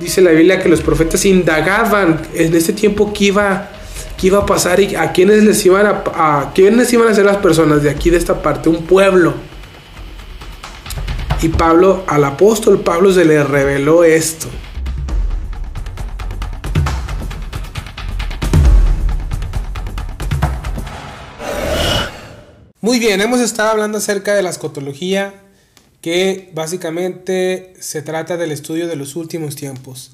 dice la Biblia que los profetas indagaban en este tiempo que iba, iba a pasar y a quiénes les iban a, a quiénes iban a ser las personas de aquí de esta parte, un pueblo. Y Pablo, al apóstol Pablo se le reveló esto. Muy bien, hemos estado hablando acerca de la escotología, que básicamente se trata del estudio de los últimos tiempos.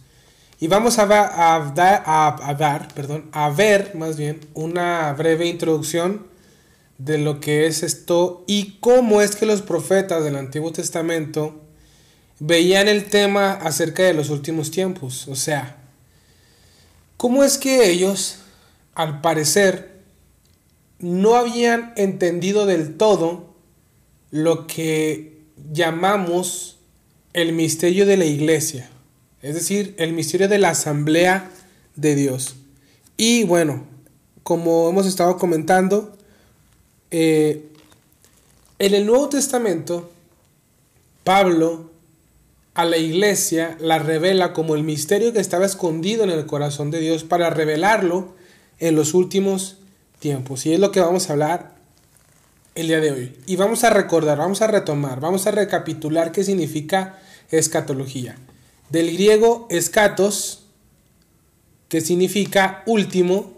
Y vamos a, dar, a ver más bien una breve introducción de lo que es esto y cómo es que los profetas del Antiguo Testamento veían el tema acerca de los últimos tiempos. O sea, cómo es que ellos, al parecer, no habían entendido del todo lo que llamamos el misterio de la iglesia, es decir, el misterio de la asamblea de Dios. Y bueno, como hemos estado comentando, eh, en el Nuevo Testamento, Pablo a la iglesia la revela como el misterio que estaba escondido en el corazón de Dios para revelarlo en los últimos tiempos. Y es lo que vamos a hablar el día de hoy. Y vamos a recordar, vamos a retomar, vamos a recapitular qué significa escatología. Del griego escatos, que significa último,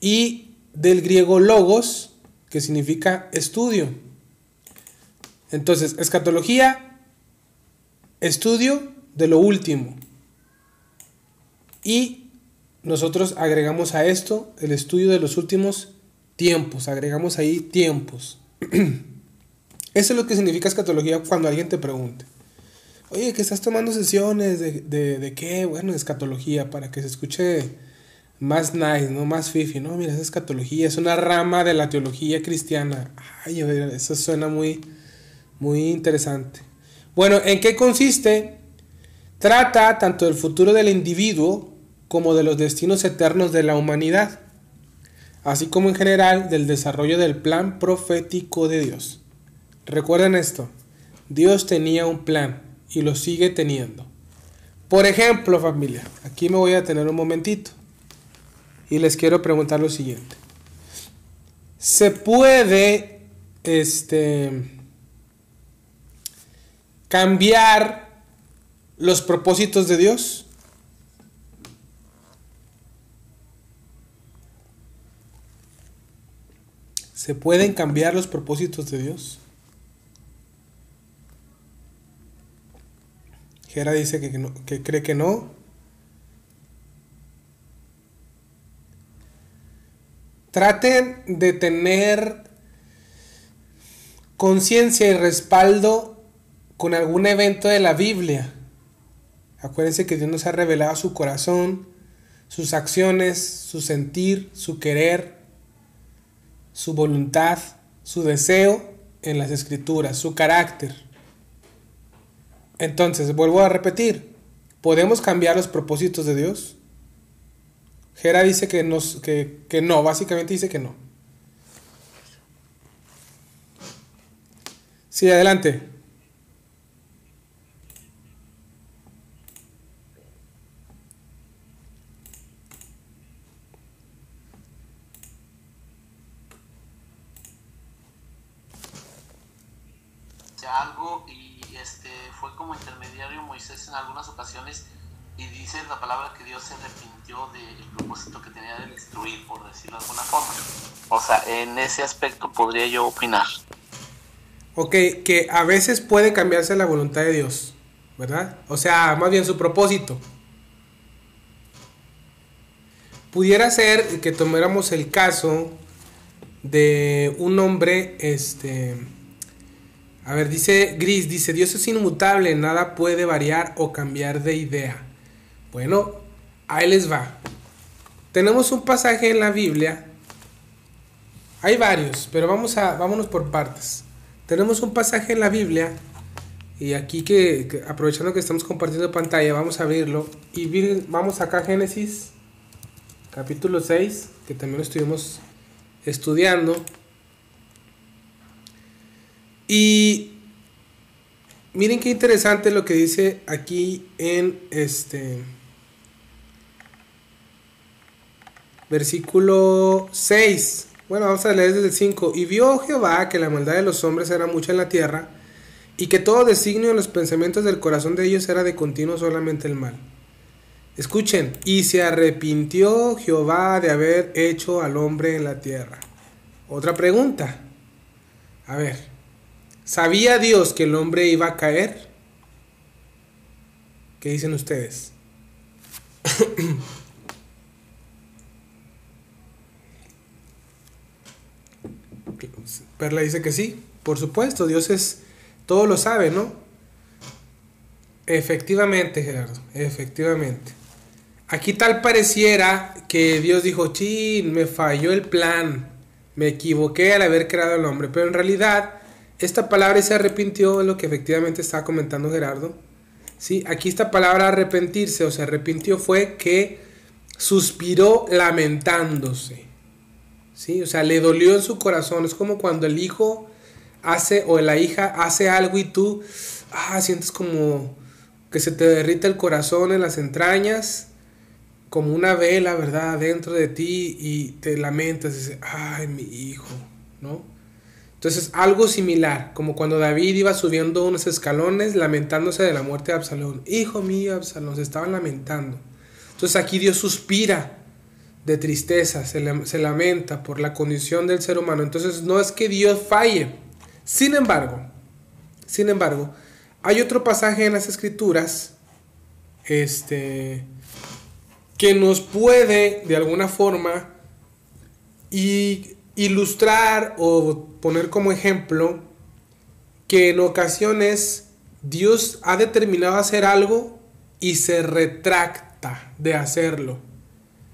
y del griego logos, que significa estudio. Entonces, escatología, estudio de lo último. Y nosotros agregamos a esto el estudio de los últimos tiempos, agregamos ahí tiempos. Eso es lo que significa escatología cuando alguien te pregunte. Oye, que estás tomando sesiones de, de, qué? Bueno, escatología, para que se escuche más nice, ¿no? Más fifi, ¿no? Mira, es escatología, es una rama de la teología cristiana. Ay, eso suena muy, muy interesante. Bueno, ¿en qué consiste? Trata tanto del futuro del individuo como de los destinos eternos de la humanidad, así como en general del desarrollo del plan profético de Dios. Recuerden esto, Dios tenía un plan y lo sigue teniendo. Por ejemplo, familia, aquí me voy a tener un momentito y les quiero preguntar lo siguiente. ¿Se puede este cambiar los propósitos de Dios? ¿Se pueden cambiar los propósitos de Dios? Gera dice que, que cree que no. Traten de tener conciencia y respaldo con algún evento de la Biblia. Acuérdense que Dios nos ha revelado su corazón, sus acciones, su sentir, su querer, su voluntad, su deseo en las escrituras, su carácter. Entonces, vuelvo a repetir, ¿podemos cambiar los propósitos de Dios? Gera dice que, que no, básicamente dice que no. Sí, adelante. algo y este fue como intermediario Moisés en algunas ocasiones y dice la palabra que Dios se arrepintió del propósito que tenía de destruir, por decirlo de alguna forma. O sea, en ese aspecto podría yo opinar. Ok, que a veces puede cambiarse la voluntad de Dios, ¿verdad? O sea, más bien su propósito. Pudiera ser que tomáramos el caso de un hombre, este, a ver, dice Gris, dice, Dios es inmutable, nada puede variar o cambiar de idea. Bueno, ahí les va. Tenemos un pasaje en la Biblia. Hay varios, pero vamos a, vámonos por partes. Tenemos un pasaje en la Biblia. Y aquí que, aprovechando que estamos compartiendo pantalla, vamos a abrirlo. Y vamos acá a Génesis, capítulo 6, que también lo estuvimos estudiando. Y miren qué interesante lo que dice aquí en este versículo 6. Bueno, vamos a leer desde el 5. Y vio Jehová que la maldad de los hombres era mucha en la tierra, y que todo designio en los pensamientos del corazón de ellos era de continuo solamente el mal. Escuchen, y se arrepintió Jehová de haber hecho al hombre en la tierra. Otra pregunta. A ver, ¿sabía Dios que el hombre iba a caer? ¿Qué dicen ustedes? Perla dice que sí, por supuesto, Dios es, todo lo sabe, ¿no? Efectivamente, Gerardo, efectivamente. Aquí tal pareciera que Dios dijo, chin, me falló el plan, me equivoqué al haber creado al hombre, pero en realidad esta palabra se arrepintió, es lo que efectivamente estaba comentando Gerardo. ¿Sí? Aquí esta palabra arrepentirse o se arrepintió fue que suspiró lamentándose. ¿sí? O sea, le dolió en su corazón. Es como cuando el hijo hace o la hija hace algo y tú, ah, sientes como que se te derrita el corazón en las entrañas, como una vela, ¿verdad? Dentro de ti y te lamentas, y dices, ay, mi hijo, ¿no? Entonces, algo similar, como cuando David iba subiendo unos escalones lamentándose de la muerte de Absalón. Hijo mío, Absalón, se estaban lamentando. Entonces aquí Dios suspira de tristeza, se, lamenta por la condición del ser humano. Entonces no es que Dios falle. Sin embargo, sin embargo, hay otro pasaje en las escrituras este, que nos puede de alguna forma ilustrar o poner como ejemplo que en ocasiones Dios ha determinado hacer algo y se retracta de hacerlo.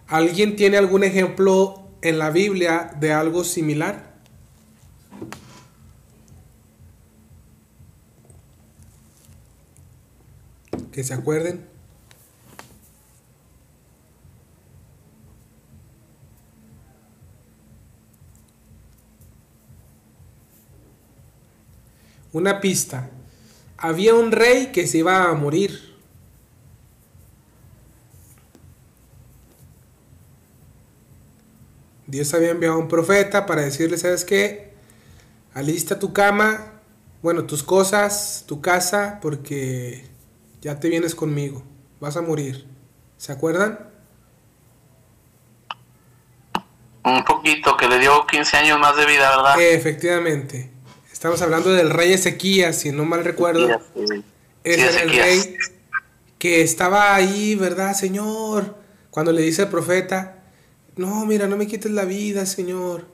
¿Alguien tiene algún ejemplo en la Biblia de algo similar? Que se acuerden. Una pista. Había un rey que se iba a morir. Dios había enviado a un profeta para decirle, ¿sabes qué? Alista tu cama, bueno, tus cosas, tu casa, porque ya te vienes conmigo, vas a morir. ¿Se acuerdan? Un poquito, que le dio 15 años más de vida, ¿verdad? efectivamente. Estamos hablando del rey Ezequías, si no mal recuerdo. es el rey que estaba ahí, ¿verdad, Señor? Cuando le dice el profeta, no, mira, no me quites la vida, Señor.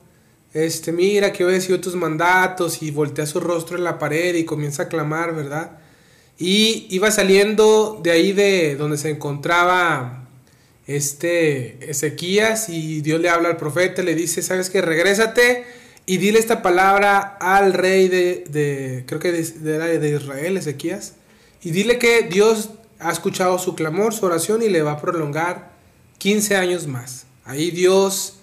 Este, mira que obedecido tus mandatos y voltea su rostro en la pared y comienza a clamar, ¿verdad? Y iba saliendo de ahí de donde se encontraba este Ezequías y Dios le habla al profeta, le dice, ¿sabes qué? Regrésate y dile esta palabra al rey de, de creo que de, de, Israel, Ezequías, y dile que Dios ha escuchado su clamor, su oración y le va a prolongar 15 años más. Ahí Dios,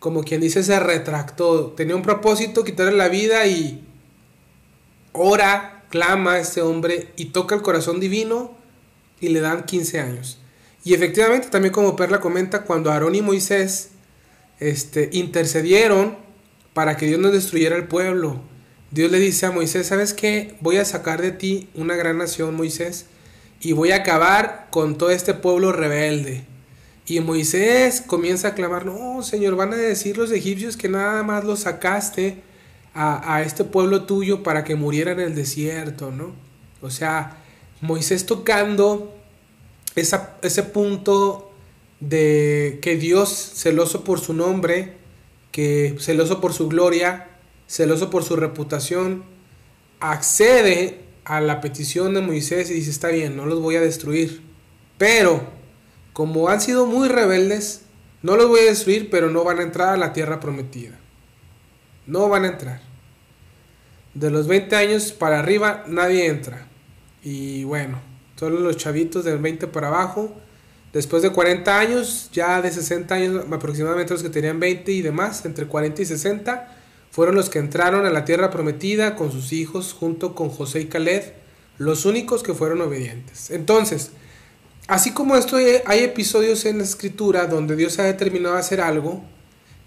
como quien dice, se retractó. Tenía un propósito, quitarle la vida y ora, clama a este hombre y toca el corazón divino y le dan 15 años. Y efectivamente, también como Perla comenta, cuando Aarón y Moisés este, intercedieron para que Dios no destruyera el pueblo, Dios le dice a Moisés, ¿sabes qué? Voy a sacar de ti una gran nación, Moisés, y voy a acabar con todo este pueblo rebelde. Y Moisés comienza a clamar, no, Señor, van a decir los egipcios que nada más los sacaste a, este pueblo tuyo para que muriera en el desierto, ¿no? O sea, Moisés tocando ese punto de que Dios, celoso por su nombre, que celoso por su gloria, celoso por su reputación, accede a la petición de Moisés y dice, está bien, no los voy a destruir, pero como han sido muy rebeldes, no los voy a destruir, pero no van a entrar a la tierra prometida. No van a entrar. De los 20 años para arriba nadie entra. Y bueno, solo los chavitos del 20 para abajo. Después de 40 años, ya de 60 años aproximadamente los que tenían 20 y demás, entre 40 y 60, fueron los que entraron a la tierra prometida con sus hijos junto con José y Caleb los únicos que fueron obedientes. Entonces, así como esto hay episodios en la escritura donde Dios ha determinado hacer algo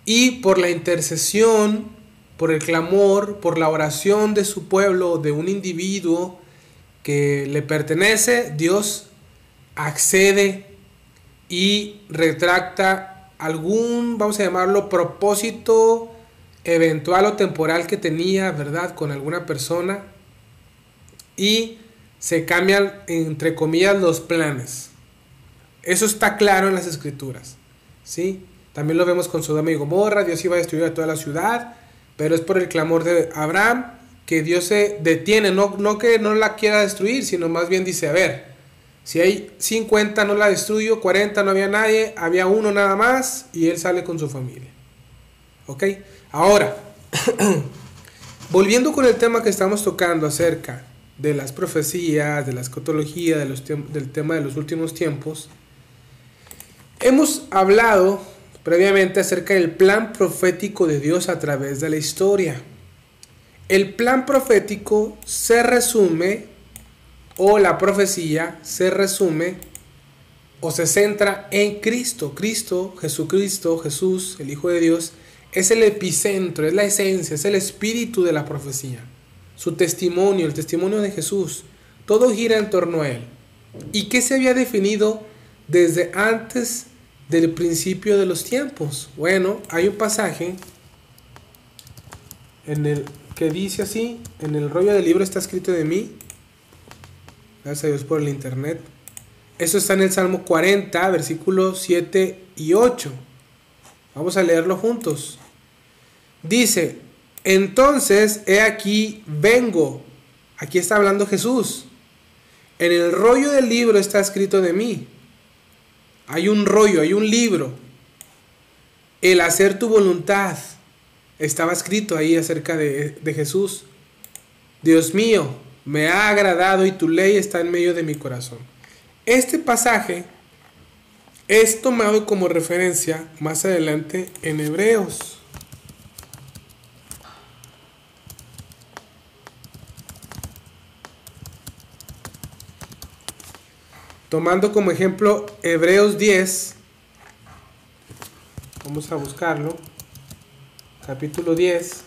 y por la intercesión, por el clamor, por la oración de su pueblo, de un individuo que le pertenece, Dios accede y retracta algún, vamos a llamarlo, propósito eventual o temporal que tenía, ¿verdad?, con alguna persona y se cambian, entre comillas, los planes. Eso está claro en las escrituras, ¿sí? También lo vemos con Sodoma y Gomorra, Dios iba a destruir a toda la ciudad, pero es por el clamor de Abraham que Dios se detiene, no, no que no la quiera destruir, sino más bien dice, a ver, si hay 50 no la destruyo, 40 no había nadie, había uno nada más y él sale con su familia. ¿Ok? Ahora, volviendo con el tema que estamos tocando acerca de las profecías, de la escotología, de los del tema de los últimos tiempos, hemos hablado previamente acerca del plan profético de Dios a través de la historia. El plan profético se resume, o la profecía se resume, o se centra en Cristo. Cristo, Jesucristo, Jesús, el Hijo de Dios, es el epicentro, es la esencia, es el espíritu de la profecía. Su testimonio, el testimonio de Jesús, todo gira en torno a él. ¿Y qué se había definido desde antes del principio de los tiempos? Bueno, hay un pasaje en el que dice así, en el rollo del libro está escrito de mí. Gracias a Dios por el internet. Eso está en el Salmo 40, versículos 7 y 8. Vamos a leerlo juntos. Dice, entonces, he aquí, vengo. Aquí está hablando Jesús. En el rollo del libro está escrito de mí. Hay un rollo, hay un libro. El hacer tu voluntad. Estaba escrito ahí acerca de, de Jesús. Dios mío, me ha agradado y tu ley está en medio de mi corazón. Este pasaje es tomado como referencia más adelante en Hebreos. Tomando como ejemplo Hebreos 10, vamos a buscarlo, capítulo 10,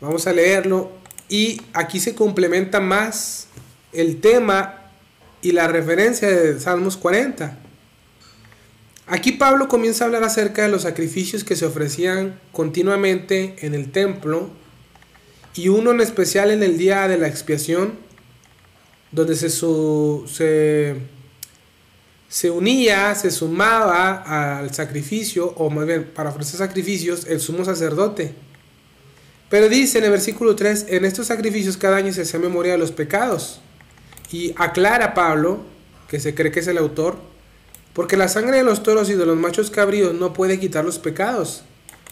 vamos a leerlo y aquí se complementa más el tema y la referencia de Salmos 40. Aquí Pablo comienza a hablar acerca de los sacrificios que se ofrecían continuamente en el templo y uno en especial en el día de la expiación donde se, se, unía, se sumaba al sacrificio, o más bien para ofrecer sacrificios, el sumo sacerdote. Pero dice en el versículo 3, en estos sacrificios cada año se hace memoria de los pecados. Y aclara Pablo, que se cree que es el autor, porque la sangre de los toros y de los machos cabríos no puede quitar los pecados.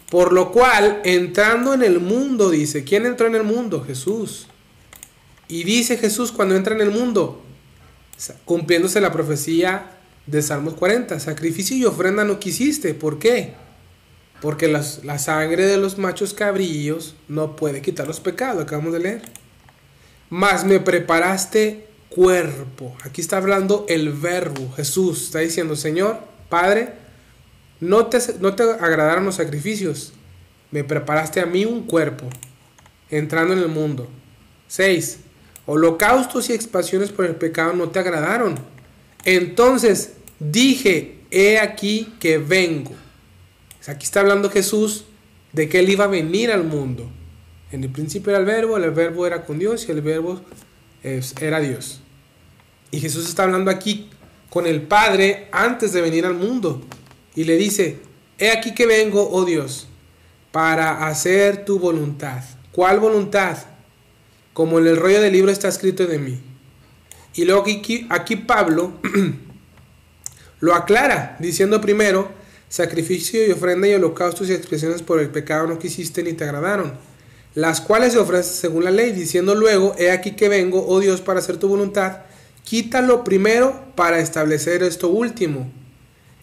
Por lo cual, entrando en el mundo, dice, ¿quién entró en el mundo? Jesús. Y dice Jesús cuando entra en el mundo, cumpliéndose la profecía de Salmos 40, sacrificio y ofrenda no quisiste. ¿Por qué? Porque la sangre de los machos cabrillos no puede quitar los pecados, acabamos de leer. Mas me preparaste cuerpo. Aquí está hablando el verbo. Jesús está diciendo, Señor, Padre, no te, no te agradaron los sacrificios. Me preparaste a mí un cuerpo, entrando en el mundo. 6. Holocaustos y expansiones por el pecado no te agradaron. Entonces dije, he aquí que vengo. Aquí está hablando Jesús de que él iba a venir al mundo. En el principio era el verbo, el verbo era con Dios y el verbo era Dios. Y Jesús está hablando aquí con el Padre antes de venir al mundo. Y le dice, he aquí que vengo, oh Dios, para hacer tu voluntad. ¿Cuál voluntad? como en el rollo del libro está escrito de mí. Y luego aquí, aquí Pablo lo aclara, diciendo primero, sacrificio y ofrenda y holocaustos y expresiones por el pecado no quisiste ni te agradaron, las cuales se ofrecen según la ley, diciendo luego, he aquí que vengo, oh Dios, para hacer tu voluntad, quítalo primero para establecer esto último.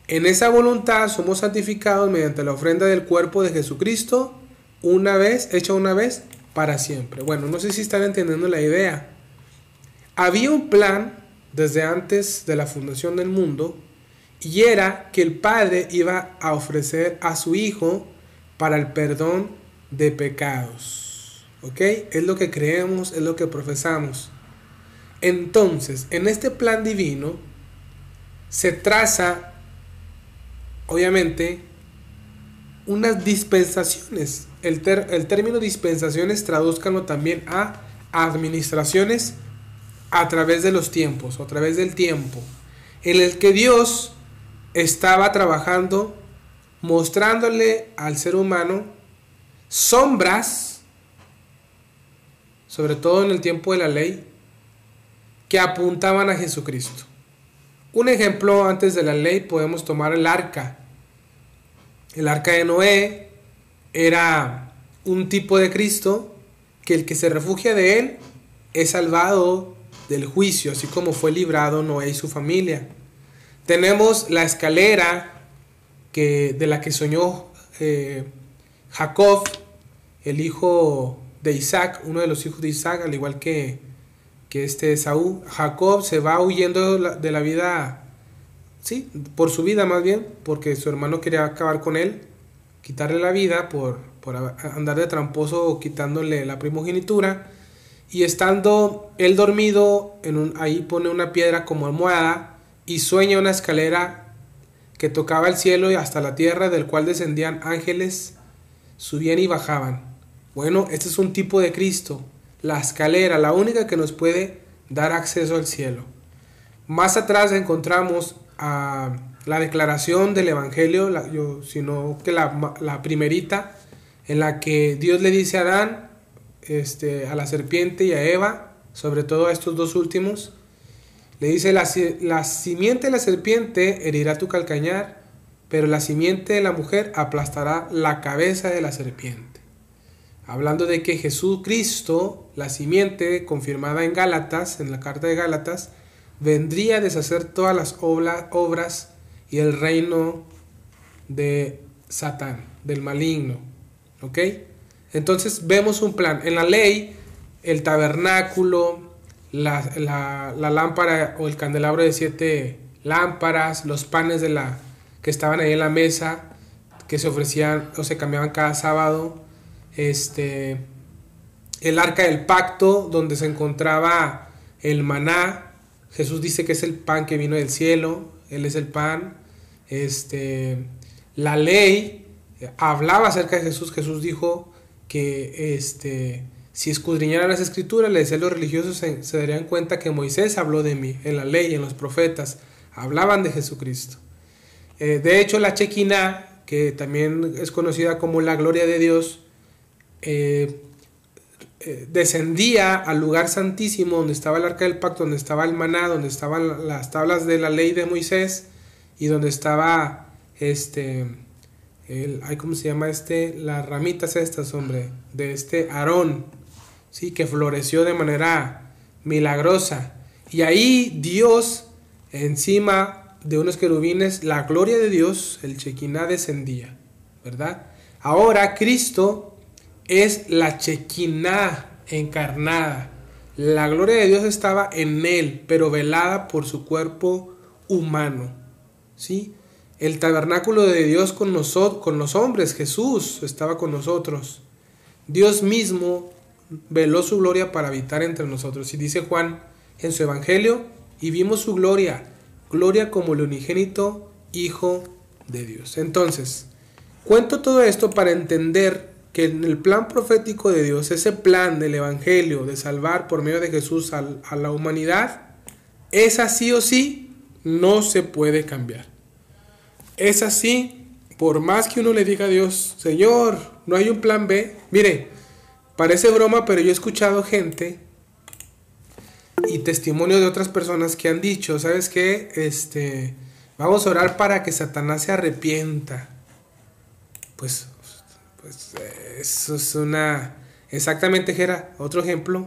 En esa voluntad somos santificados mediante la ofrenda del cuerpo de Jesucristo, una vez, hecha una vez, para siempre. Bueno, no sé si están entendiendo la idea. Había un plan desde antes de la fundación del mundo y era que el Padre iba a ofrecer a su Hijo para el perdón de pecados. ¿Ok? Es lo que creemos, es lo que profesamos. Entonces, en este plan divino se traza, obviamente, unas dispensaciones. El, el término dispensaciones tradúzcanlo también a administraciones a través de los tiempos, a través del tiempo, en el que Dios estaba trabajando mostrándole al ser humano sombras, sobre todo en el tiempo de la ley, que apuntaban a Jesucristo. Un ejemplo antes de la ley podemos tomar el arca. El arca de Noé era un tipo de Cristo que el que se refugia de él es salvado del juicio, así como fue librado Noé y su familia. Tenemos la escalera que, de la que soñó eh, Jacob, el hijo de Isaac, uno de los hijos de Isaac, al igual que, que este Saúl. Jacob se va huyendo de la vida, sí, por su vida más bien, porque su hermano quería acabar con él, quitarle la vida por, por andar de tramposo quitándole la primogenitura. Y estando él dormido, en un, ahí pone una piedra como almohada y sueña una escalera que tocaba el cielo y hasta la tierra, del cual descendían ángeles, subían y bajaban. Bueno, este es un tipo de Cristo, la escalera, la única que nos puede dar acceso al cielo. Más atrás encontramos la declaración del Evangelio, sino que la, primerita, en la que Dios le dice a Adán, este, a la serpiente y a Eva, sobre todo a estos dos últimos, le dice, la, la simiente de la serpiente herirá tu calcañar, pero la simiente de la mujer aplastará la cabeza de la serpiente. Hablando de que Jesucristo, la simiente confirmada en Gálatas, en la carta de Gálatas, vendría a deshacer todas las obras y el reino de Satán, del maligno. ¿Ok? Entonces vemos un plan. En la ley, el tabernáculo, la, lámpara o el candelabro de siete lámparas, los panes de la, que estaban ahí en la mesa, que se ofrecían o se cambiaban cada sábado, este, el arca del pacto, donde se encontraba el maná, Jesús dice que es el pan que vino del cielo, Él es el pan, este, la ley hablaba acerca de Jesús, Jesús dijo que este, si escudriñaran las escrituras, le decía a los religiosos, se, darían cuenta que Moisés habló de mí, en la ley, en los profetas, hablaban de Jesucristo. Eh, de hecho, la Chequina, que también es conocida como la gloria de Dios, eh, eh, descendía al lugar santísimo donde estaba el arca del pacto, donde estaba el maná, donde estaban las tablas de la ley de Moisés y donde estaba este ¿cómo se llama este? Las ramitas estas, hombre, de este Aarón, ¿sí? que floreció de manera milagrosa. Y ahí Dios, encima de unos querubines, la gloria de Dios, el Chequiná descendía, ¿verdad? Ahora Cristo es la Chequiná encarnada. La gloria de Dios estaba en él, pero velada por su cuerpo humano, ¿sí? El tabernáculo de Dios con, con los hombres, Jesús estaba con nosotros. Dios mismo veló su gloria para habitar entre nosotros. Y dice Juan en su Evangelio, y vimos su gloria, gloria como el unigénito Hijo de Dios. Entonces, cuento todo esto para entender que en el plan profético de Dios, ese plan del Evangelio de salvar por medio de Jesús a, a la humanidad, es así o sí, no se puede cambiar. Es así, por más que uno le diga a Dios, Señor, no hay un plan B. Mire, Parece broma, pero yo he escuchado gente y testimonio de otras personas que han dicho, ¿sabes qué? Este, vamos a orar para que Satanás se arrepienta. Pues, pues eso es una... Exactamente, Jera, otro ejemplo,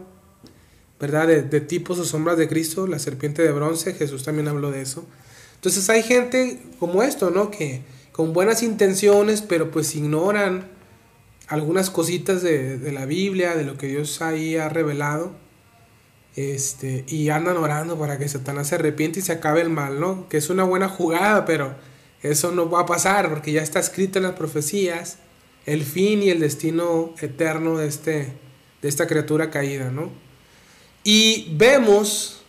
¿verdad? De, de tipos o sombras de Cristo, la serpiente de bronce, Jesús también habló de eso. Entonces hay gente como esto, ¿no? Que con buenas intenciones, pero pues ignoran algunas cositas de, la Biblia, de lo que Dios ahí ha revelado. Este, y andan orando para que Satanás se arrepiente y se acabe el mal, ¿no? Que es una buena jugada, pero eso no va a pasar porque ya está escrito en las profecías el fin y el destino eterno de, este, de esta criatura caída, ¿no? Y vemos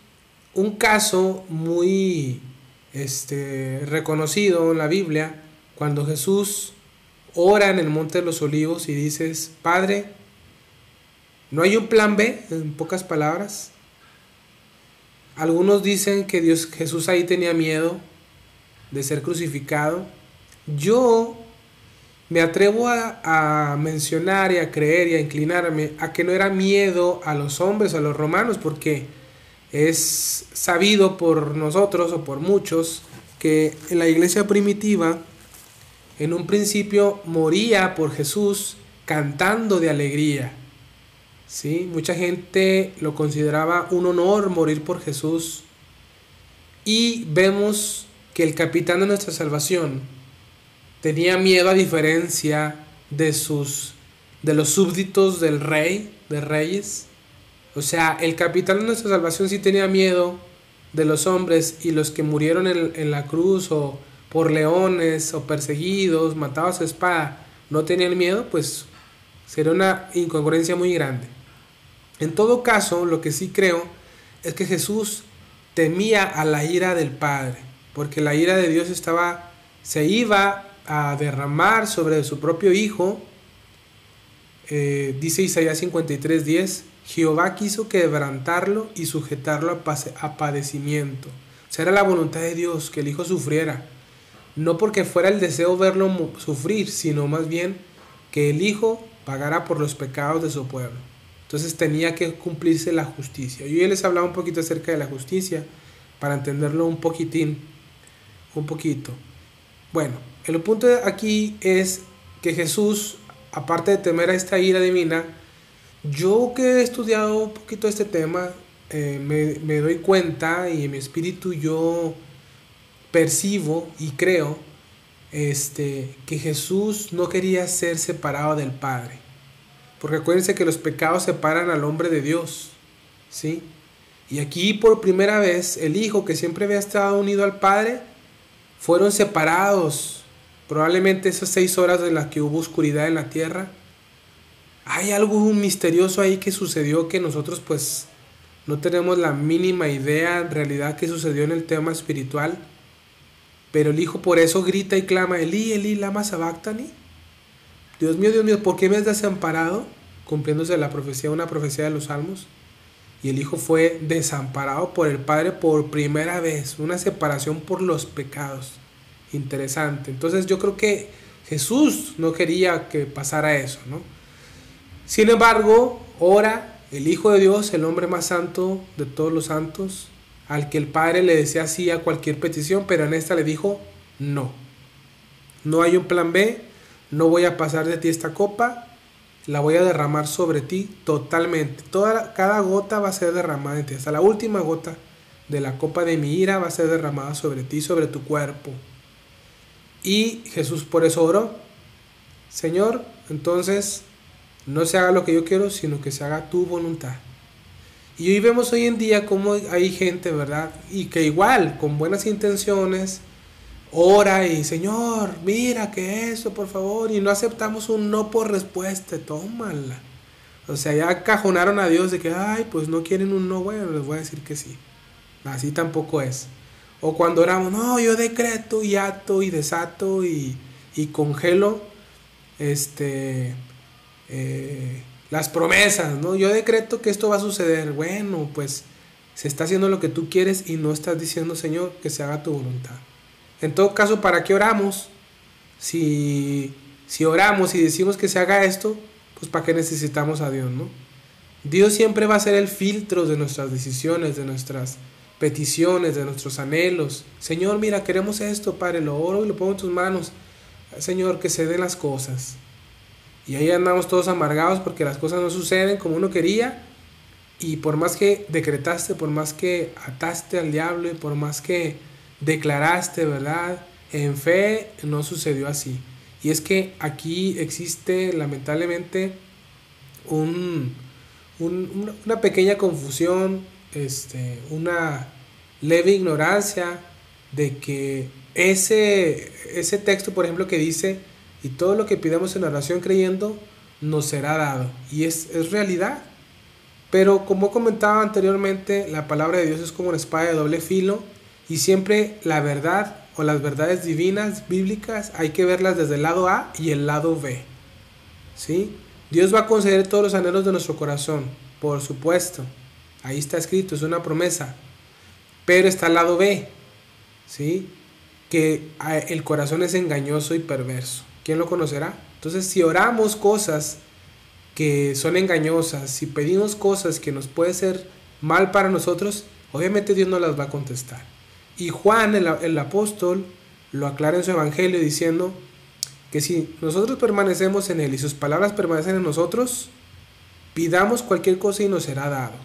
un caso muy este, reconocido en la Biblia cuando Jesús ora en el Monte de los Olivos y dices, Padre, no hay un plan B, en pocas palabras. Algunos dicen que Dios, Jesús ahí tenía miedo de ser crucificado. Yo me atrevo a, a, mencionar y a creer y a inclinarme a que no era miedo a los hombres, a los romanos, porque es sabido por nosotros o por muchos que en la iglesia primitiva en un principio moría por Jesús cantando de alegría. ¿Sí? Mucha gente lo consideraba un honor morir por Jesús. Y vemos que el capitán de nuestra salvación tenía miedo a diferencia de sus de los súbditos del rey, de reyes. O sea, el capitán de nuestra salvación sí tenía miedo de los hombres y los que murieron en, en la cruz o por leones o perseguidos, matados a espada, no tenían miedo, pues sería una incongruencia muy grande. En todo caso, lo que sí creo es que Jesús temía a la ira del Padre, porque la ira de Dios estaba, se iba a derramar sobre su propio Hijo. Eh, dice Isaías 53:10, Jehová quiso quebrantarlo y sujetarlo a padecimiento. O era la voluntad de Dios que el Hijo sufriera no porque fuera el deseo verlo sufrir, sino más bien que el Hijo pagara por los pecados de su pueblo. Entonces tenía que cumplirse la justicia. Yo ya les hablaba un poquito acerca de la justicia para entenderlo un poquitín, un poquito. Bueno, el punto aquí es que Jesús, aparte de temer a esta ira divina, yo que he estudiado un poquito este tema, eh, me, me doy cuenta y en mi espíritu yo percibo y creo este, que Jesús no quería ser separado del Padre. Porque acuérdense que los pecados separan al hombre de Dios. ¿sí? Y aquí por primera vez el Hijo que siempre había estado unido al Padre, fueron separados. Probablemente esas seis horas en las que hubo oscuridad en la tierra. Hay algo misterioso ahí que sucedió que nosotros pues no tenemos la mínima idea en realidad que sucedió en el tema espiritual. Pero el hijo por eso grita y clama, Eli, Eli, lama sabactani. Dios mío, Dios mío, ¿por qué me has desamparado? Cumpliéndose la profecía, una profecía de los salmos. Y el hijo fue desamparado por el padre por primera vez, una separación por los pecados. Interesante. Entonces yo creo que Jesús no quería que pasara eso, ¿no? Sin embargo, ora el Hijo de Dios, el hombre más santo de todos los santos, al que el Padre le decía sí a cualquier petición, pero en esta le dijo no. No hay un plan B, no voy a pasar de ti esta copa, la voy a derramar sobre ti totalmente. Toda, cada gota va a ser derramada en ti, hasta la última gota de la copa de mi ira va a ser derramada sobre ti, sobre tu cuerpo. Y Jesús por eso oró, Señor, entonces no se haga lo que yo quiero, sino que se haga tu voluntad. Y hoy vemos hoy en día cómo hay gente, ¿verdad? Y que igual, con buenas intenciones, ora y Señor, mira que eso, por favor, y no aceptamos un no por respuesta, tómala. O sea, ya cajonaron a Dios de que, ay, pues no quieren un no, bueno, les voy a decir que sí. Así tampoco es. O cuando oramos, no, yo decreto y ato y desato y, y congelo, este, eh, las promesas, ¿no? Yo decreto que esto va a suceder. Bueno, pues se está haciendo lo que tú quieres y no estás diciendo, Señor, que se haga tu voluntad. En todo caso, ¿para qué oramos? Si, si oramos y decimos que se haga esto, pues ¿para qué necesitamos a Dios, no? Dios siempre va a ser el filtro de nuestras decisiones, de nuestras peticiones, de nuestros anhelos. Señor, mira, queremos esto, Padre, lo oro y lo pongo en tus manos. Señor, que se den las cosas. Y ahí andamos todos amargados porque las cosas no suceden como uno quería. Y por más que decretaste, por más que ataste al diablo y por más que declaraste, ¿verdad? En fe no sucedió así. Y es que aquí existe lamentablemente un, una pequeña confusión este, una leve ignorancia de que ese, ese texto, por ejemplo, que dice, y todo lo que pidamos en oración creyendo, nos será dado. Y es, es realidad. Pero como comentaba anteriormente, la palabra de Dios es como una espada de doble filo y siempre la verdad o las verdades divinas, bíblicas, hay que verlas desde el lado A y el lado B. ¿Sí? Dios va a conceder todos los anhelos de nuestro corazón, por supuesto. Ahí está escrito, es una promesa. Pero está el lado B, ¿sí? Que ah, el corazón es engañoso y perverso. ¿Quién lo conocerá? Entonces, si oramos cosas que son engañosas, si pedimos cosas que nos puede ser mal para nosotros, obviamente Dios no las va a contestar. Y Juan, el, el apóstol, lo aclara en su evangelio diciendo que si nosotros permanecemos en Él y sus palabras permanecen en nosotros, pidamos cualquier cosa y nos será dado.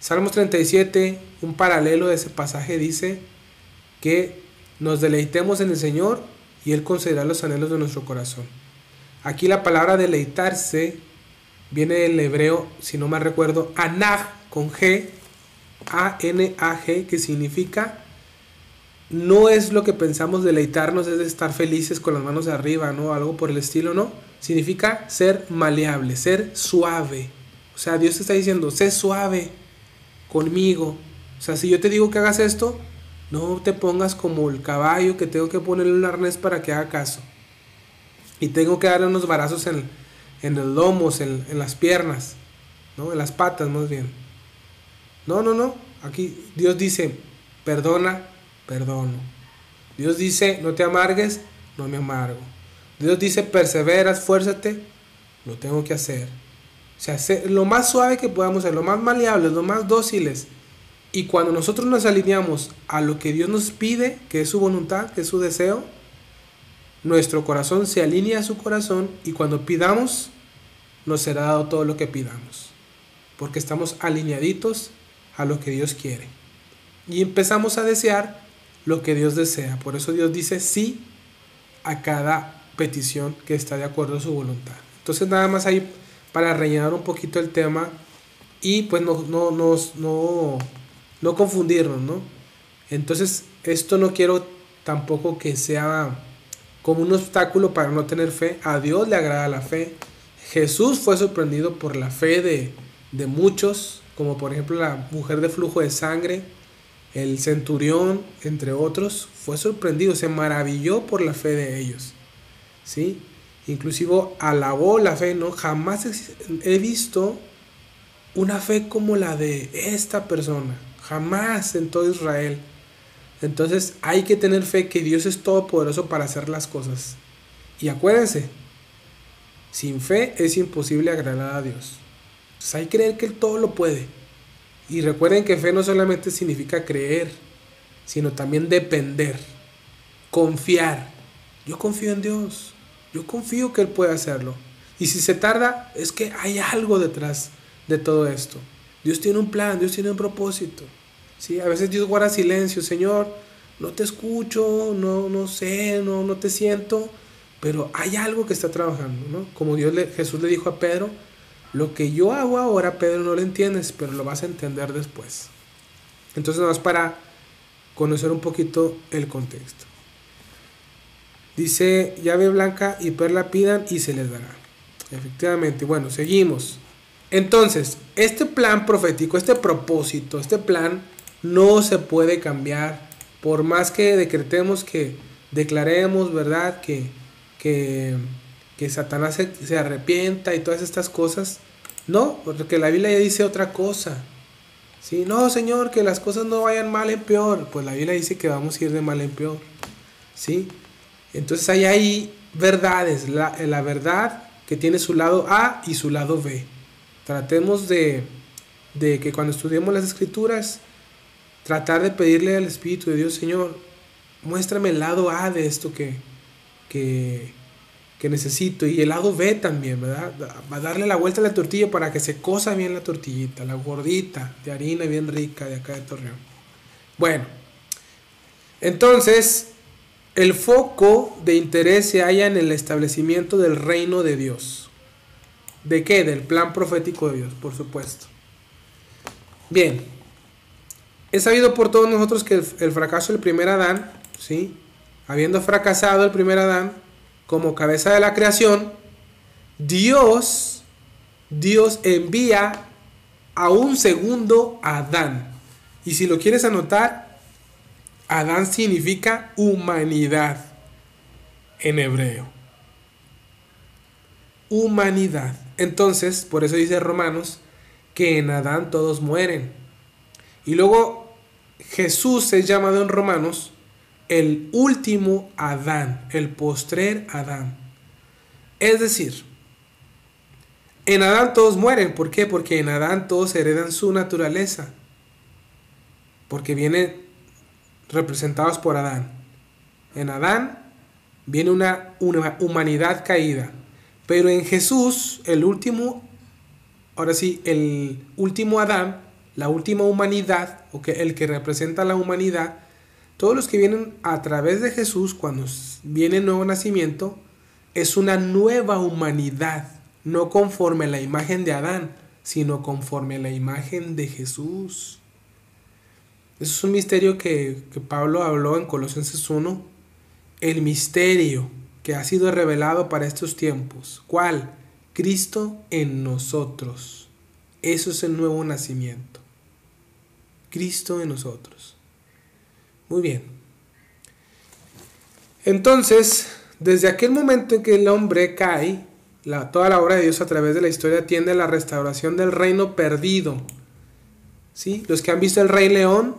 Salmos 37, un paralelo de ese pasaje, dice que nos deleitemos en el Señor y Él concederá los anhelos de nuestro corazón. Aquí la palabra deleitarse viene del hebreo, si no me recuerdo, anag con G, A-N-A-G, que significa no es lo que pensamos deleitarnos, es de estar felices con las manos arriba, ¿no? Algo por el estilo, ¿no? Significa ser maleable, ser suave. O sea, Dios te está diciendo, sé suave conmigo. O sea, si yo te digo que hagas esto, no te pongas como el caballo que tengo que ponerle un arnés para que haga caso. Y tengo que darle unos barazos en, en los lomos, en, en las piernas, ¿no? En las patas más bien. No, no, no. Aquí Dios dice, perdona, perdono. Dios dice, no te amargues, no me amargo. Dios dice, persevera, esfuérzate, lo tengo que hacer. O sea, lo más suave que podamos ser, lo más maleables, lo más dóciles. Y cuando nosotros nos alineamos a lo que Dios nos pide, que es su voluntad, que es su deseo, nuestro corazón se alinea a su corazón y cuando pidamos, nos será dado todo lo que pidamos. Porque estamos alineaditos a lo que Dios quiere. Y empezamos a desear lo que Dios desea. Por eso Dios dice sí a cada petición que está de acuerdo a su voluntad. Entonces nada más ahí para rellenar un poquito el tema y pues no, no, no, no, no confundirnos, ¿no? Entonces esto no quiero tampoco que sea como un obstáculo para no tener fe. A Dios le agrada la fe. Jesús fue sorprendido por la fe de, de muchos, como por ejemplo la mujer de flujo de sangre el centurión, entre otros, fue sorprendido, se maravilló por la fe de ellos. ¿Sí? Inclusive alabó la fe, ¿no? Jamás he visto una fe como la de esta persona. Jamás en todo Israel. Entonces hay que tener fe que Dios es todopoderoso para hacer las cosas. Y acuérdense, sin fe es imposible agradar a Dios. Entonces hay que creer que Él todo lo puede. Y recuerden que fe no solamente significa creer, sino también depender, confiar. Yo confío en Dios, yo confío que Él puede hacerlo. Y si se tarda, es que hay algo detrás de todo esto. Dios tiene un plan, Dios tiene un propósito. ¿Sí? A veces Dios guarda silencio, Señor, no te escucho, no, no sé, no, no te siento, pero hay algo que está trabajando, ¿no? Como Dios le, Jesús le dijo a Pedro, lo que yo hago ahora, Pedro, no lo entiendes, pero lo vas a entender después. Entonces, nada más para conocer un poquito el contexto. Dice, llave blanca y perla pidan y se les dará. Efectivamente, bueno, seguimos. Entonces, este plan profético, este propósito, este plan no se puede cambiar por más que decretemos que declaremos, ¿verdad? Que, que que Satanás se, arrepienta y todas estas cosas. No, porque la Biblia ya dice otra cosa. ¿Sí? No, Señor, que las cosas no vayan mal en peor. Pues la Biblia dice que vamos a ir de mal en peor. ¿Sí? Entonces ahí hay verdades. La, la verdad que tiene su lado A y su lado B. Tratemos de, de que cuando estudiemos las escrituras, tratar de pedirle al Espíritu de Dios, Señor, muéstrame el lado A de esto que, que, que necesito. Y el lado B también, ¿verdad? Va a darle la vuelta a la tortilla para que se cosa bien la tortillita, la gordita de harina bien rica de acá de Torreón. Bueno, entonces el foco de interés se halla en el establecimiento del reino de Dios. ¿De qué? Del plan profético de Dios, por supuesto. Bien, Es sabido por todos nosotros que el, fracaso del primer Adán, ¿sí? habiendo fracasado el primer Adán como cabeza de la creación, Dios, Dios envía a un segundo Adán. Y si lo quieres anotar, Adán significa humanidad en hebreo. Humanidad. Entonces, por eso dice Romanos, que en Adán todos mueren. Y luego Jesús es llamado en Romanos el último Adán, el postrer Adán. Es decir, en Adán todos mueren. ¿Por qué? Porque en Adán todos heredan su naturaleza. Porque vienen representados por Adán. En Adán viene una, una humanidad caída. Pero en Jesús, el último, ahora sí, el último Adán, la última humanidad, o que el que representa la humanidad, todos los que vienen a través de Jesús, cuando viene el nuevo nacimiento, es una nueva humanidad, no conforme a la imagen de Adán, sino conforme a la imagen de Jesús. Eso es un misterio que, que Pablo habló en Colosenses 1, el misterio que ha sido revelado para estos tiempos. ¿Cuál? Cristo en nosotros. Eso es el nuevo nacimiento. Cristo en nosotros. Muy bien. Entonces, desde aquel momento en que el hombre cae, la, toda la obra de Dios a través de la historia tiende a la restauración del reino perdido. ¿Sí? Los que han visto el Rey León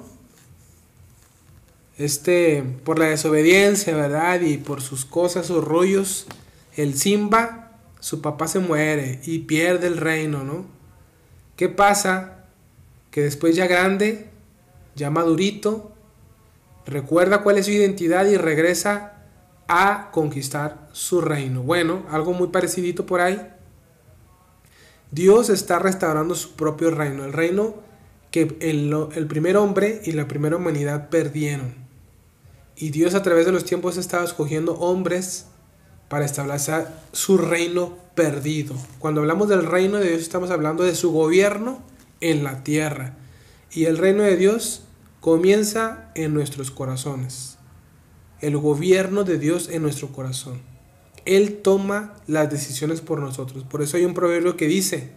este, por la desobediencia, ¿verdad? Y por sus cosas, sus rollos, el Simba, su papá se muere y pierde el reino, ¿no? ¿Qué pasa? Que después ya grande, ya madurito, recuerda cuál es su identidad y regresa a conquistar su reino. Bueno, algo muy parecidito por ahí. Dios está restaurando su propio reino, el reino que el, el primer hombre y la primera humanidad perdieron. Y Dios a través de los tiempos ha estado escogiendo hombres para establecer su reino perdido. Cuando hablamos del reino de Dios estamos hablando de su gobierno en la tierra. Y el reino de Dios comienza en nuestros corazones. El gobierno de Dios en nuestro corazón. Él toma las decisiones por nosotros. Por eso hay un proverbio que dice,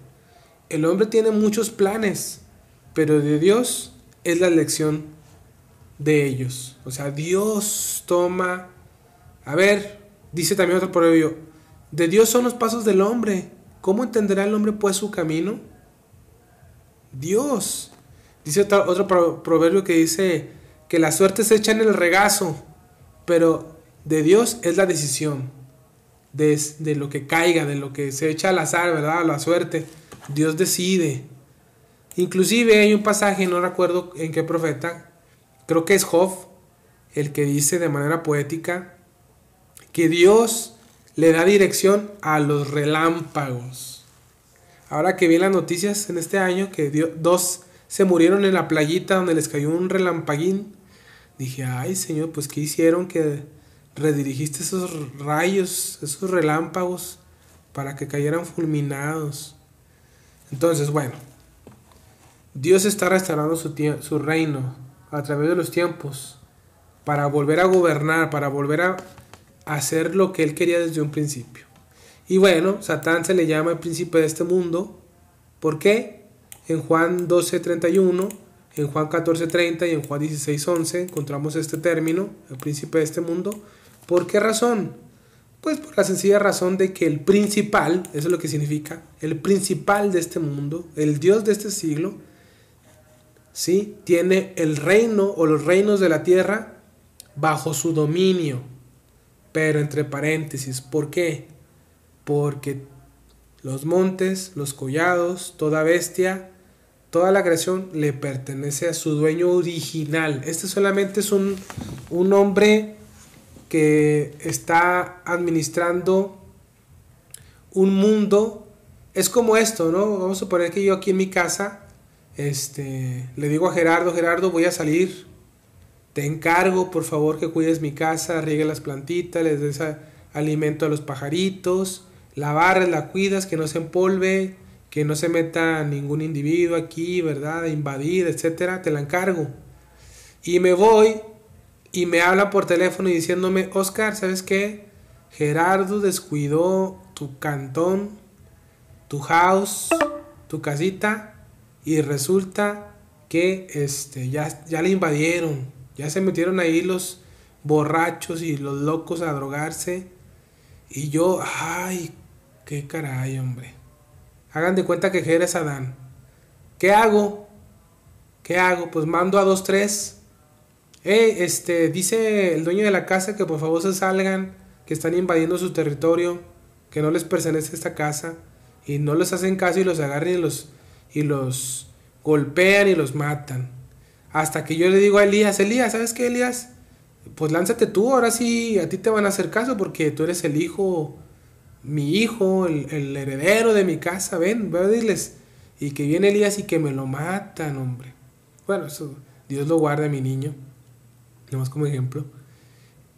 el hombre tiene muchos planes, pero de Dios es la elección de ellos. O sea, Dios toma... A ver, dice también otro proverbio, de Dios son los pasos del hombre. ¿Cómo entenderá el hombre pues su camino? Dios. Dice otro, proverbio que dice que la suerte se echa en el regazo, pero de Dios es la decisión. De, de, lo que caiga, de lo que se echa al azar, ¿verdad? La suerte. Dios decide. Inclusive hay un pasaje, no recuerdo en qué profeta, Creo que es Job el que dice de manera poética que Dios le da dirección a los relámpagos. Ahora que vi las noticias en este año que dos se murieron en la playita donde les cayó un relampaguín, dije, ay Señor, pues ¿qué hicieron que redirigiste esos rayos, esos relámpagos para que cayeran fulminados? Entonces, bueno, Dios está restaurando su, su reino, a través de los tiempos para volver a gobernar, para volver a hacer lo que él quería desde un principio. Y bueno, Satán se le llama el príncipe de este mundo. ¿Por qué? En Juan 12:31, en Juan 14:30 y en Juan 16:11 encontramos este término, el príncipe de este mundo. ¿Por qué razón? Pues por la sencilla razón de que el principal, eso es lo que significa, el principal de este mundo, el Dios de este siglo, ¿sí? Tiene el reino o los reinos de la tierra bajo su dominio. Pero entre paréntesis, ¿por qué? Porque los montes, los collados, toda bestia, toda la creación le pertenece a su dueño original. Este solamente es un, un hombre que está administrando un mundo. Es como esto, ¿no? Vamos a suponer que yo aquí en mi casa este, le digo a Gerardo, Gerardo, voy a salir. Te encargo, por favor, que cuides mi casa, riegue las plantitas, les des alimento a los pajaritos, la barres, la cuidas, que no se empolve, que no se meta ningún individuo aquí, ¿verdad? Invadir, etcétera. Te la encargo. Y me voy y me habla por teléfono diciéndome, Oscar, ¿sabes qué? Gerardo descuidó tu cantón, tu house, tu casita y resulta que este, ya, ya le invadieron, ya se metieron ahí los borrachos y los locos a drogarse. Y yo, ay, qué caray, hombre. Hagan de cuenta que eres Adán. ¿Qué hago? ¿Qué hago? Pues mando a dos, tres. Eh, este, dice el dueño de la casa que por favor se salgan, que están invadiendo su territorio, que no les pertenece esta casa, y no les hacen caso y los agarran y los, y los golpean y los matan. Hasta que yo le digo a Elías, Elías, ¿sabes qué, Elías? Pues lánzate tú, ahora sí, a ti te van a hacer caso porque tú eres el hijo, mi hijo, el, heredero de mi casa, ven, voy a decirles. Y que viene Elías y que me lo matan, hombre. Bueno, eso, Dios lo guarde a mi niño, nomás como ejemplo.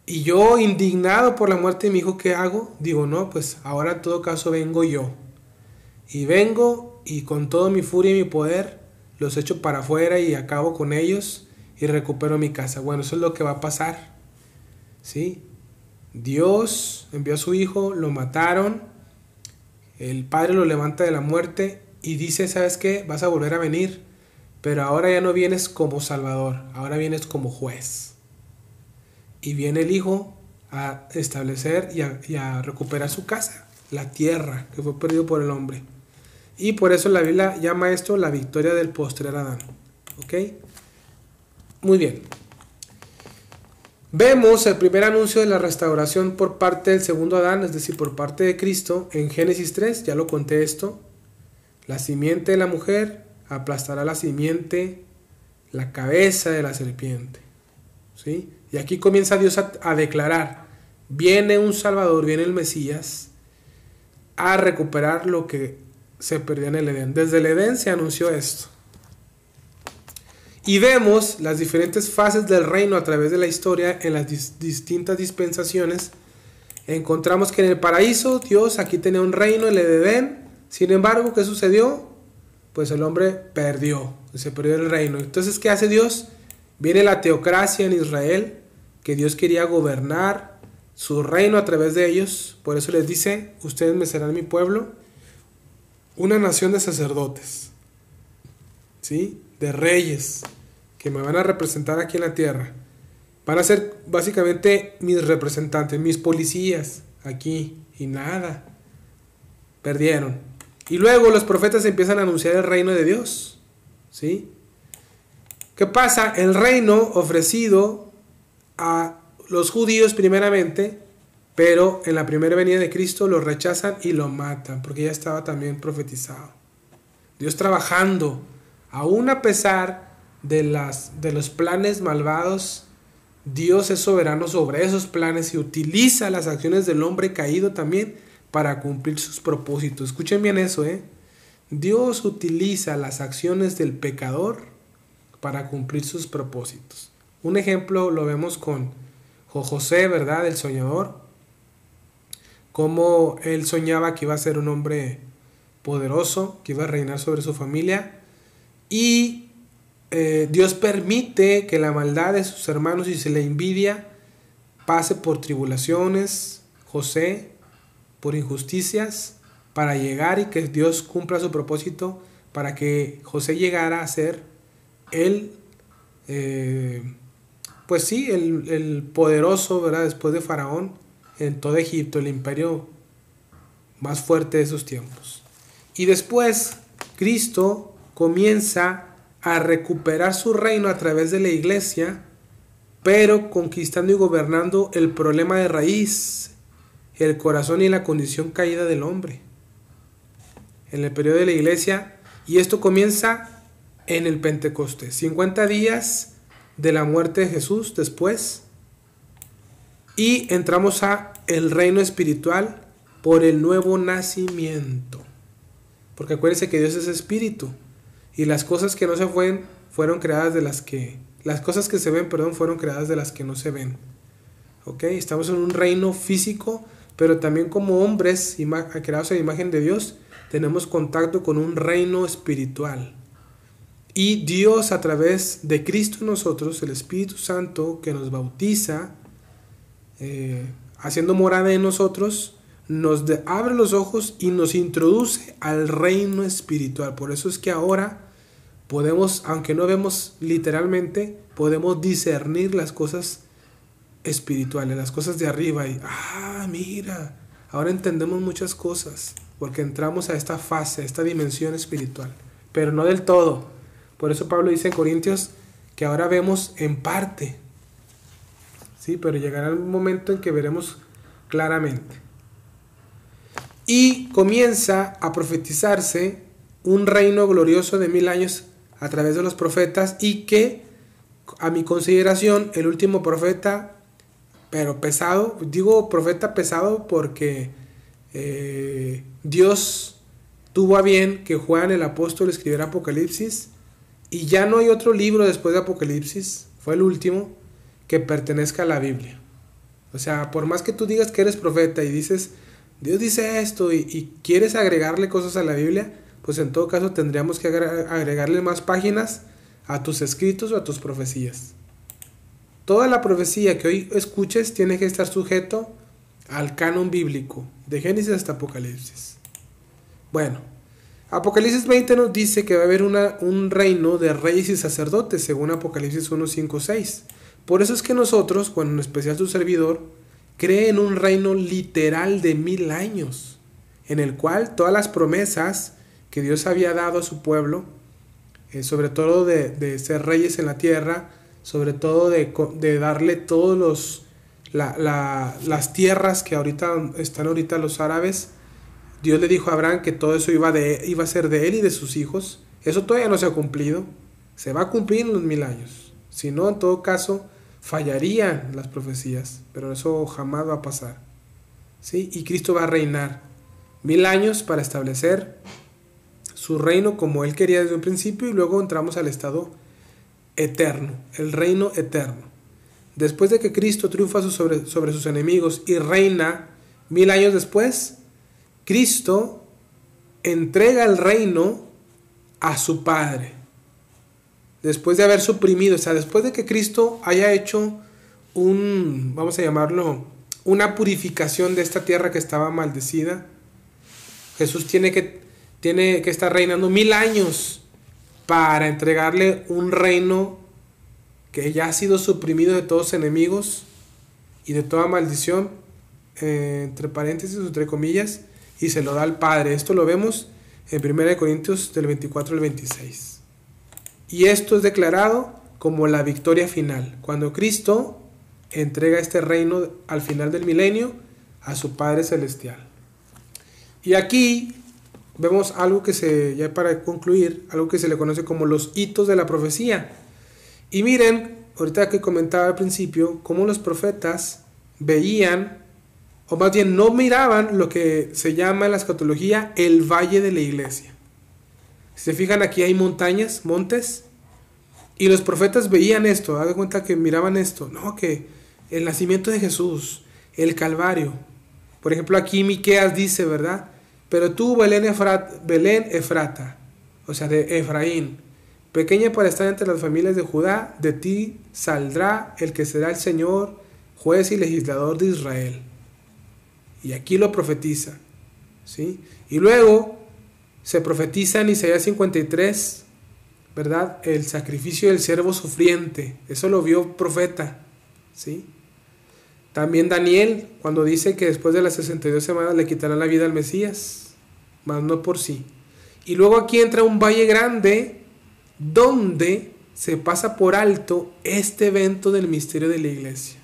Y yo, indignado por la muerte de mi hijo, ¿qué hago? Digo, no, pues ahora en todo caso vengo yo. Y vengo y con toda mi furia y mi poder los echo para afuera y acabo con ellos y recupero mi casa. Bueno, eso es lo que va a pasar. ¿Sí? Dios envió a su hijo, lo mataron, el padre lo levanta de la muerte y dice, ¿sabes qué? Vas a volver a venir, pero ahora ya no vienes como salvador, ahora vienes como juez. Y viene el hijo a establecer y a, recuperar su casa, la tierra que fue perdido por el hombre. Y por eso la Biblia llama esto la victoria del postrer Adán. ¿Ok? Muy bien. Vemos el primer anuncio de la restauración por parte del segundo Adán, es decir, por parte de Cristo, en Génesis 3, ya lo conté esto. La simiente de la mujer aplastará la simiente, la cabeza de la serpiente. ¿Sí? Y aquí comienza Dios a, a declarar, viene un Salvador, viene el Mesías, a recuperar lo que se perdió en el Edén. Desde el Edén se anunció esto. Y vemos las diferentes fases del reino a través de la historia en las distintas dispensaciones. Encontramos que en el paraíso Dios aquí tenía un reino, el Edén. Sin embargo, ¿qué sucedió? Pues el hombre perdió, se perdió el reino. Entonces, ¿qué hace Dios? Viene la teocracia en Israel, que Dios quería gobernar su reino a través de ellos. Por eso les dice, ustedes me serán mi pueblo una nación de sacerdotes, ¿sí? De reyes que me van a representar aquí en la tierra. Van a ser básicamente mis representantes, mis policías aquí y nada. Perdieron. Y luego los profetas empiezan a anunciar el reino de Dios, ¿sí? ¿Qué pasa? El reino ofrecido a los judíos primeramente pero en la primera venida de Cristo lo rechazan y lo matan, porque ya estaba también profetizado. Dios trabajando, aún a pesar de, las, de los planes malvados, Dios es soberano sobre esos planes y utiliza las acciones del hombre caído también para cumplir sus propósitos. Escuchen bien eso, ¿eh? Dios utiliza las acciones del pecador para cumplir sus propósitos. Un ejemplo lo vemos con José, ¿verdad? El soñador cómo él soñaba que iba a ser un hombre poderoso, que iba a reinar sobre su familia, y eh, Dios permite que la maldad de sus hermanos y se le envidia pase por tribulaciones, José, por injusticias, para llegar y que Dios cumpla su propósito, para que José llegara a ser el, eh, pues sí, el, el poderoso, ¿verdad? Después de Faraón, en todo Egipto, el imperio más fuerte de esos tiempos. Y después Cristo comienza a recuperar su reino a través de la iglesia, pero conquistando y gobernando el problema de raíz, el corazón y la condición caída del hombre. En el periodo de la iglesia, y esto comienza en el Pentecostés, 50 días de la muerte de Jesús después y entramos a el reino espiritual por el nuevo nacimiento. Porque acuérdense que Dios es espíritu y las cosas que no se fueron fueron creadas de las que las cosas que se ven, perdón, fueron creadas de las que no se ven. ¿Ok? Estamos en un reino físico, pero también como hombres creados a imagen de Dios, tenemos contacto con un reino espiritual. Y Dios a través de Cristo en nosotros, el Espíritu Santo que nos bautiza, eh, haciendo morada en nosotros, nos abre los ojos y nos introduce al reino espiritual. Por eso es que ahora podemos, aunque no vemos literalmente, podemos discernir las cosas espirituales, las cosas de arriba. Y, ah, mira, ahora entendemos muchas cosas, porque entramos a esta fase, a esta dimensión espiritual, pero no del todo. Por eso Pablo dice en Corintios que ahora vemos en parte, sí, pero llegará un momento en que veremos claramente. Y comienza a profetizarse un reino glorioso de mil años a través de los profetas y que, a mi consideración, el último profeta, pero pesado, digo profeta pesado porque eh, Dios tuvo a bien que Juan el apóstol escribiera Apocalipsis y ya no hay otro libro después de Apocalipsis, fue el último, que pertenezca a la Biblia. O sea, por más que tú digas que eres profeta y dices, Dios dice esto y, y quieres agregarle cosas a la Biblia, pues en todo caso tendríamos que agregarle más páginas a tus escritos o a tus profecías. Toda la profecía que hoy escuches tiene que estar sujeto al canon bíblico, de Génesis hasta Apocalipsis. Bueno, Apocalipsis 20 nos dice que va a haber una, un reino de reyes y sacerdotes, según Apocalipsis 1, 5, 6. Por eso es que nosotros, bueno, en especial su servidor, cree en un reino literal de mil años, en el cual todas las promesas que Dios había dado a su pueblo, eh, sobre todo de, ser reyes en la tierra, sobre todo de, darle todos los las tierras que ahorita están ahorita los árabes. Dios le dijo a Abraham que todo eso iba, de, iba a ser de él y de sus hijos. Eso todavía no se ha cumplido. Se va a cumplir en los mil años. Si no, en todo caso, fallarían las profecías. Pero eso jamás va a pasar. ¿Sí? Y Cristo va a reinar mil años para establecer su reino como él quería desde un principio y luego entramos al estado eterno, el reino eterno. Después de que Cristo triunfa sobre, sobre sus enemigos y reina mil años después, Cristo entrega el reino a su Padre. Después de haber suprimido, o sea, después de que Cristo haya hecho un, vamos a llamarlo, una purificación de esta tierra que estaba maldecida, Jesús tiene que tiene que estar reinando mil años para entregarle un reino que ya ha sido suprimido de todos enemigos y de toda maldición, eh, entre paréntesis, entre comillas, y se lo da al Padre. Esto lo vemos en 1 Corintios del 24 al 26. Y esto es declarado como la victoria final, cuando Cristo entrega este reino al final del milenio a su Padre Celestial. Y aquí vemos algo que se, ya para concluir, algo que se le conoce como los hitos de la profecía. Y miren, ahorita que comentaba al principio, cómo los profetas veían, o más bien no miraban lo que se llama en la escatología el valle de la iglesia. Si se fijan, aquí hay montañas, montes, y los profetas veían esto, hagan cuenta que miraban esto, no, que el nacimiento de Jesús, el Calvario. Por ejemplo, aquí Miqueas dice, ¿verdad? Pero tú, Belén, Belén Efrata, o sea, de Efraín, pequeña para estar entre las familias de Judá, de ti saldrá el que será el Señor, juez y legislador de Israel. Y aquí lo profetiza. ¿sí? Y luego se profetiza en Isaías 53, ¿verdad? El sacrificio del siervo sufriente. Eso lo vio profeta. ¿sí? También Daniel, cuando dice que después de las 62 semanas le quitarán la vida al Mesías, mas no por sí. Y luego aquí entra un valle grande donde se pasa por alto este evento del misterio de la iglesia.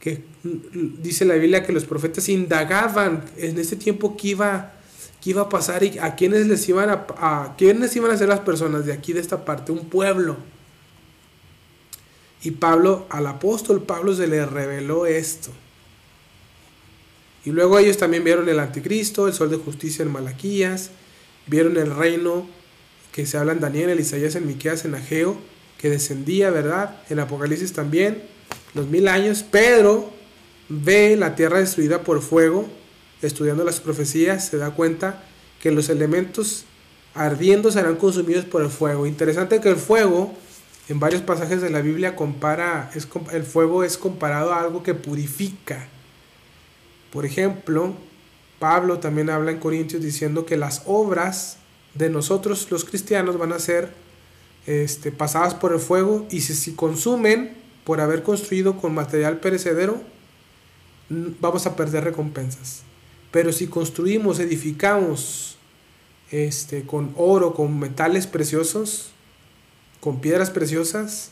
Que dice la Biblia que los profetas indagaban en este tiempo que iba, iba a pasar y a quiénes les iban a, a quiénes iban a ser las personas de aquí de esta parte, un pueblo y Pablo, al apóstol Pablo se le reveló esto. Y luego ellos también vieron el anticristo, el sol de justicia en Malaquías, vieron el reino que se habla en Daniel, en Isaías, en Miqueas, en Ageo, que descendía, ¿verdad? En Apocalipsis también, los mil años. Pedro ve la tierra destruida por fuego, estudiando las profecías, se da cuenta que los elementos ardiendo serán consumidos por el fuego. Interesante que el fuego, en varios pasajes de la Biblia, compara, es, el fuego es comparado a algo que purifica. Por ejemplo, Pablo también habla en Corintios diciendo que las obras de nosotros los cristianos van a ser este, pasadas por el fuego y si, si consumen por haber construido con material perecedero, vamos a perder recompensas. Pero si construimos, edificamos, este, con oro, con metales preciosos, con piedras preciosas,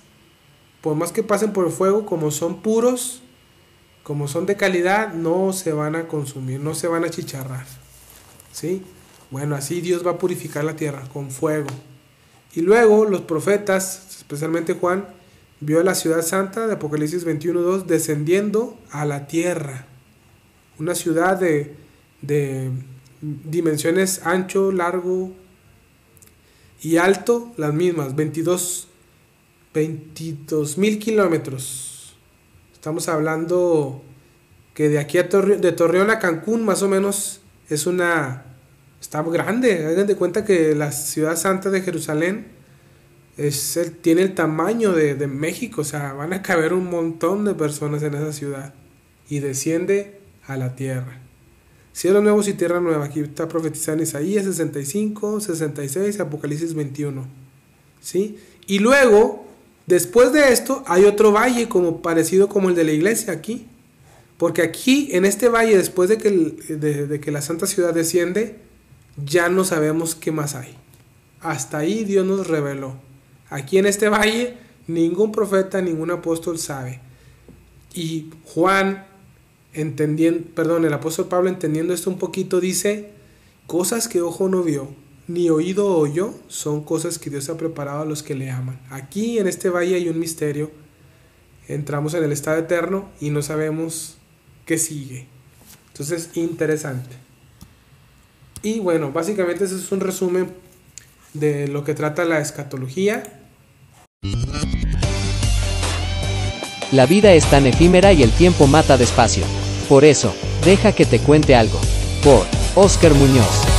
por más que pasen por el fuego, como son puros, como son de calidad, no se van a consumir, no se van a chicharrar. ¿Sí? Bueno, así Dios va a purificar la tierra con fuego. Y luego los profetas, especialmente Juan, vio a la ciudad santa de Apocalipsis 21.2 descendiendo a la tierra. Una ciudad de, de dimensiones ancho, largo y alto, las mismas, 22 mil kilómetros. Estamos hablando que de aquí a Torreón a Cancún más o menos es una... Está grande, hagan de cuenta que la ciudad santa de Jerusalén es tiene el tamaño de, de México, o sea, van a caber un montón de personas en esa ciudad y desciende a la tierra. Cielos nuevos y tierra nueva. Aquí está profetizando Isaías 65, 66, Apocalipsis 21. ¿Sí? Y luego, después de esto, hay otro valle como parecido como el de la iglesia aquí. Porque aquí, en este valle, después de que, de que la Santa Ciudad desciende, ya no sabemos qué más hay. Hasta ahí Dios nos reveló. Aquí en este valle, ningún profeta, ningún apóstol sabe. Y Juan entendiendo, perdón, el apóstol Pablo entendiendo esto un poquito dice, cosas que ojo no vio, ni oído oyó, son cosas que Dios ha preparado a los que le aman. Aquí en este valle hay un misterio. Entramos en el estado eterno y no sabemos qué sigue. Entonces, interesante. Y bueno, básicamente ese es un resumen de lo que trata la escatología. La vida es tan efímera y el tiempo mata despacio. Por eso, deja que te cuente algo. Por Oscar Muñoz.